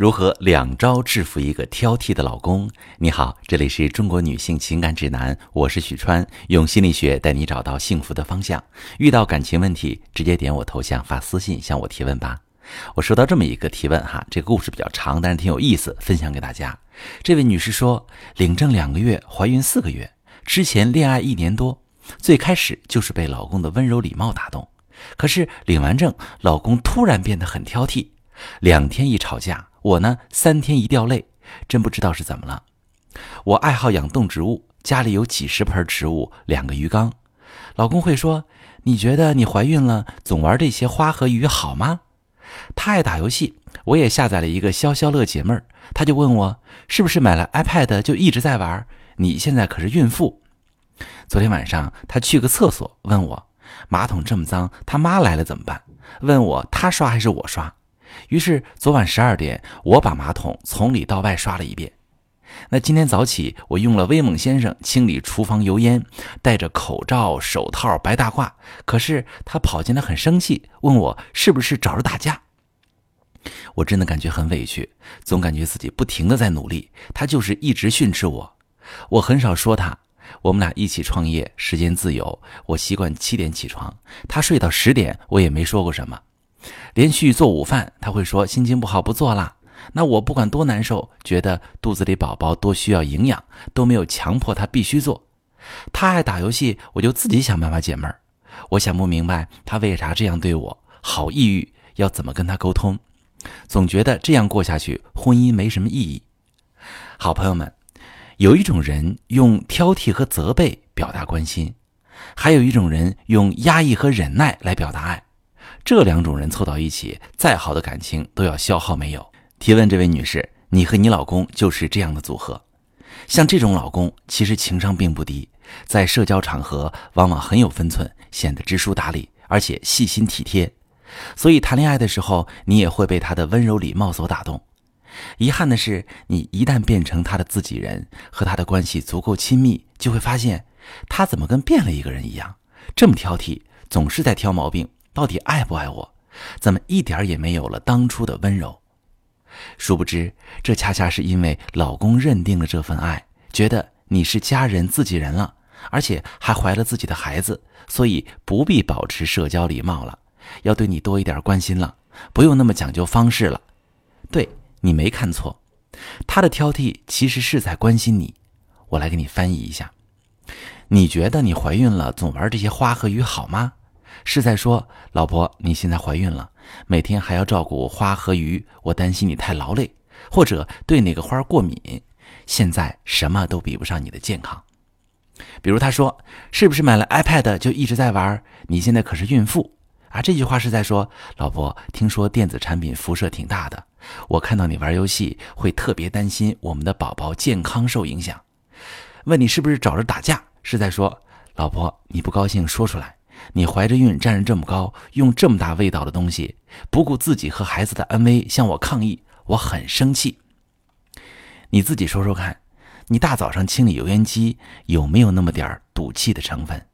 如何两招制服一个挑剔的老公？你好，这里是中国女性情感指南，我是许川，用心理学带你找到幸福的方向。遇到感情问题，直接点我头像发私信向我提问吧。我收到这么一个提问哈，这个故事比较长，但是挺有意思，分享给大家。这位女士说，领证两个月，怀孕四个月，之前恋爱一年多，最开始就是被老公的温柔礼貌打动，可是领完证，老公突然变得很挑剔，两天一吵架。我呢，三天一掉泪，真不知道是怎么了。我爱好养动植物，家里有几十盆植物，两个鱼缸。老公会说：“你觉得你怀孕了，总玩这些花和鱼好吗？”他爱打游戏，我也下载了一个消消乐解闷儿。他就问我：“是不是买了 iPad 就一直在玩？你现在可是孕妇。”昨天晚上他去个厕所，问我：“马桶这么脏，他妈来了怎么办？”问我他刷还是我刷？于是昨晚十二点，我把马桶从里到外刷了一遍。那今天早起，我用了威猛先生清理厨房油烟，戴着口罩、手套、白大褂。可是他跑进来很生气，问我是不是找着打架。我真的感觉很委屈，总感觉自己不停的在努力，他就是一直训斥我。我很少说他，我们俩一起创业，时间自由，我习惯七点起床，他睡到十点，我也没说过什么。连续做午饭，他会说心情不好不做了。那我不管多难受，觉得肚子里宝宝多需要营养，都没有强迫他必须做。他爱打游戏，我就自己想办法解闷儿。我想不明白他为啥这样对我，好抑郁，要怎么跟他沟通？总觉得这样过下去，婚姻没什么意义。好朋友们，有一种人用挑剔和责备表达关心，还有一种人用压抑和忍耐来表达爱。这两种人凑到一起，再好的感情都要消耗没有。提问这位女士，你和你老公就是这样的组合。像这种老公，其实情商并不低，在社交场合往往很有分寸，显得知书达理，而且细心体贴。所以谈恋爱的时候，你也会被他的温柔礼貌所打动。遗憾的是，你一旦变成他的自己人，和他的关系足够亲密，就会发现他怎么跟变了一个人一样，这么挑剔，总是在挑毛病。到底爱不爱我？怎么一点也没有了当初的温柔？殊不知，这恰恰是因为老公认定了这份爱，觉得你是家人、自己人了，而且还怀了自己的孩子，所以不必保持社交礼貌了，要对你多一点关心了，不用那么讲究方式了。对你没看错，他的挑剔其实是在关心你。我来给你翻译一下：你觉得你怀孕了，总玩这些花和鱼好吗？是在说，老婆，你现在怀孕了，每天还要照顾花和鱼，我担心你太劳累，或者对哪个花过敏，现在什么都比不上你的健康。比如他说，是不是买了 iPad 就一直在玩？你现在可是孕妇啊！这句话是在说，老婆，听说电子产品辐射挺大的，我看到你玩游戏会特别担心我们的宝宝健康受影响。问你是不是找着打架？是在说，老婆，你不高兴说出来。你怀着孕站着这么高，用这么大味道的东西，不顾自己和孩子的安危向我抗议，我很生气。你自己说说看，你大早上清理油烟机有没有那么点赌气的成分？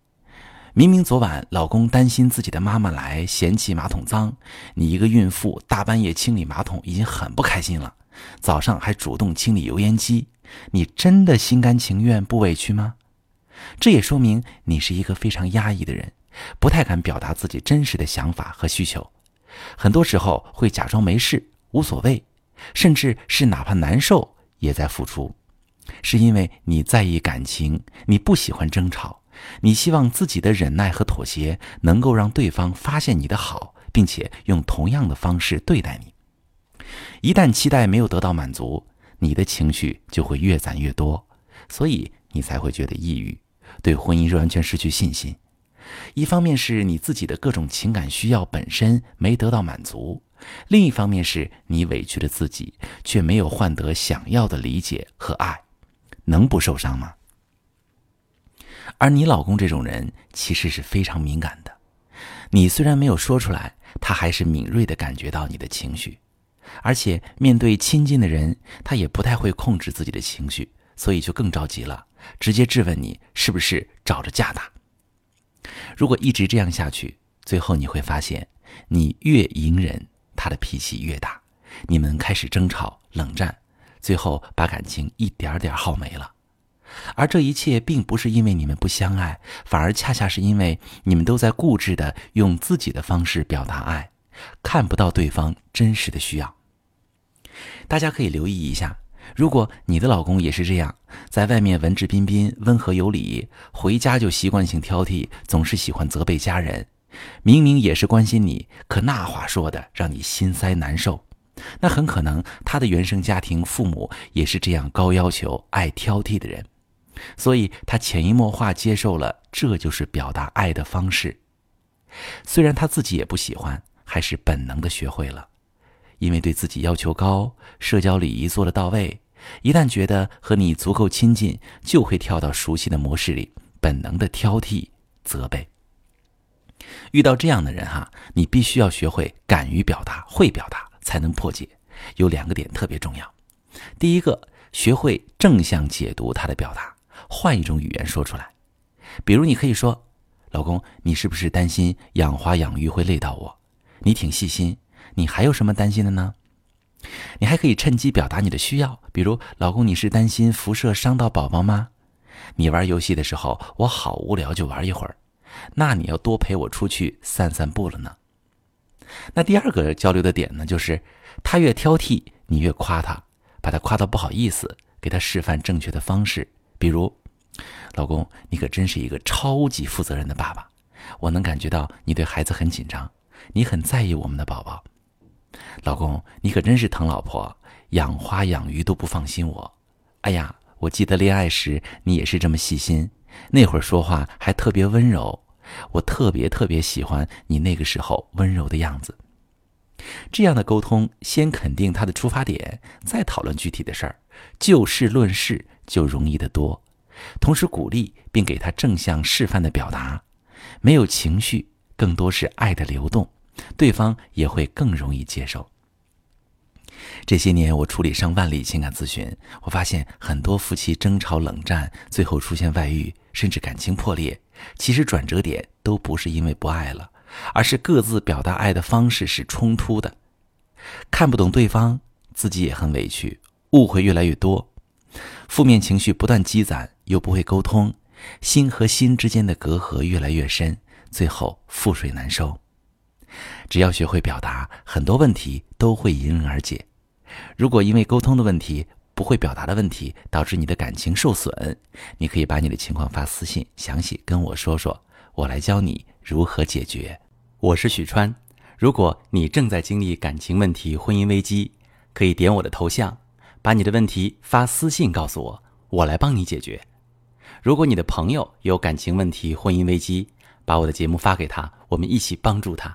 明明昨晚老公担心自己的妈妈来嫌弃马桶脏，你一个孕妇大半夜清理马桶已经很不开心了，早上还主动清理油烟机，你真的心甘情愿不委屈吗？这也说明你是一个非常压抑的人。不太敢表达自己真实的想法和需求，很多时候会假装没事、无所谓，甚至是哪怕难受也在付出，是因为你在意感情，你不喜欢争吵，你希望自己的忍耐和妥协能够让对方发现你的好，并且用同样的方式对待你。一旦期待没有得到满足，你的情绪就会越攒越多，所以你才会觉得抑郁，对婚姻完全失去信心。一方面是你自己的各种情感需要本身没得到满足，另一方面是你委屈了自己，却没有换得想要的理解和爱，能不受伤吗？而你老公这种人其实是非常敏感的，你虽然没有说出来，他还是敏锐地感觉到你的情绪，而且面对亲近的人，他也不太会控制自己的情绪，所以就更着急了，直接质问你是不是找着架打。如果一直这样下去，最后你会发现，你越隐忍，他的脾气越大，你们开始争吵、冷战，最后把感情一点点耗没了。而这一切并不是因为你们不相爱，反而恰恰是因为你们都在固执的用自己的方式表达爱，看不到对方真实的需要。大家可以留意一下，如果你的老公也是这样，在外面文质彬彬、温和有礼，回家就习惯性挑剔，总是喜欢责备家人，明明也是关心你，可那话说的让你心塞难受，那很可能他的原生家庭父母也是这样高要求、爱挑剔的人。所以，他潜移默化接受了，这就是表达爱的方式。虽然他自己也不喜欢，还是本能的学会了。因为对自己要求高，社交礼仪做得到位，一旦觉得和你足够亲近，就会跳到熟悉的模式里，本能的挑剔、责备。遇到这样的人哈，你必须要学会敢于表达，会表达才能破解。有两个点特别重要：第一个，学会正向解读他的表达。换一种语言说出来，比如你可以说：“老公，你是不是担心养花养鱼会累到我？你挺细心，你还有什么担心的呢？”你还可以趁机表达你的需要，比如：“老公，你是担心辐射伤到宝宝吗？你玩游戏的时候，我好无聊就玩一会儿，那你要多陪我出去散散步了呢。”那第二个交流的点呢，就是他越挑剔，你越夸他，把他夸到不好意思，给他示范正确的方式。比如，老公，你可真是一个超级负责任的爸爸，我能感觉到你对孩子很紧张，你很在意我们的宝宝。老公，你可真是疼老婆，养花养鱼都不放心我。哎呀，我记得恋爱时你也是这么细心，那会儿说话还特别温柔，我特别特别喜欢你那个时候温柔的样子。这样的沟通，先肯定他的出发点，再讨论具体的事儿，就事论事就容易得多。同时鼓励并给他正向示范的表达，没有情绪，更多是爱的流动，对方也会更容易接受。这些年我处理上万例情感咨询，我发现很多夫妻争吵冷战，最后出现外遇，甚至感情破裂，其实转折点都不是因为不爱了。而是各自表达爱的方式是冲突的，看不懂对方，自己也很委屈，误会越来越多，负面情绪不断积攒，又不会沟通，心和心之间的隔阂越来越深，最后覆水难收。只要学会表达，很多问题都会迎刃而解。如果因为沟通的问题、不会表达的问题导致你的感情受损，你可以把你的情况发私信，详细跟我说说，我来教你如何解决。我是许川，如果你正在经历感情问题、婚姻危机，可以点我的头像，把你的问题发私信告诉我，我来帮你解决。如果你的朋友有感情问题、婚姻危机，把我的节目发给他，我们一起帮助他。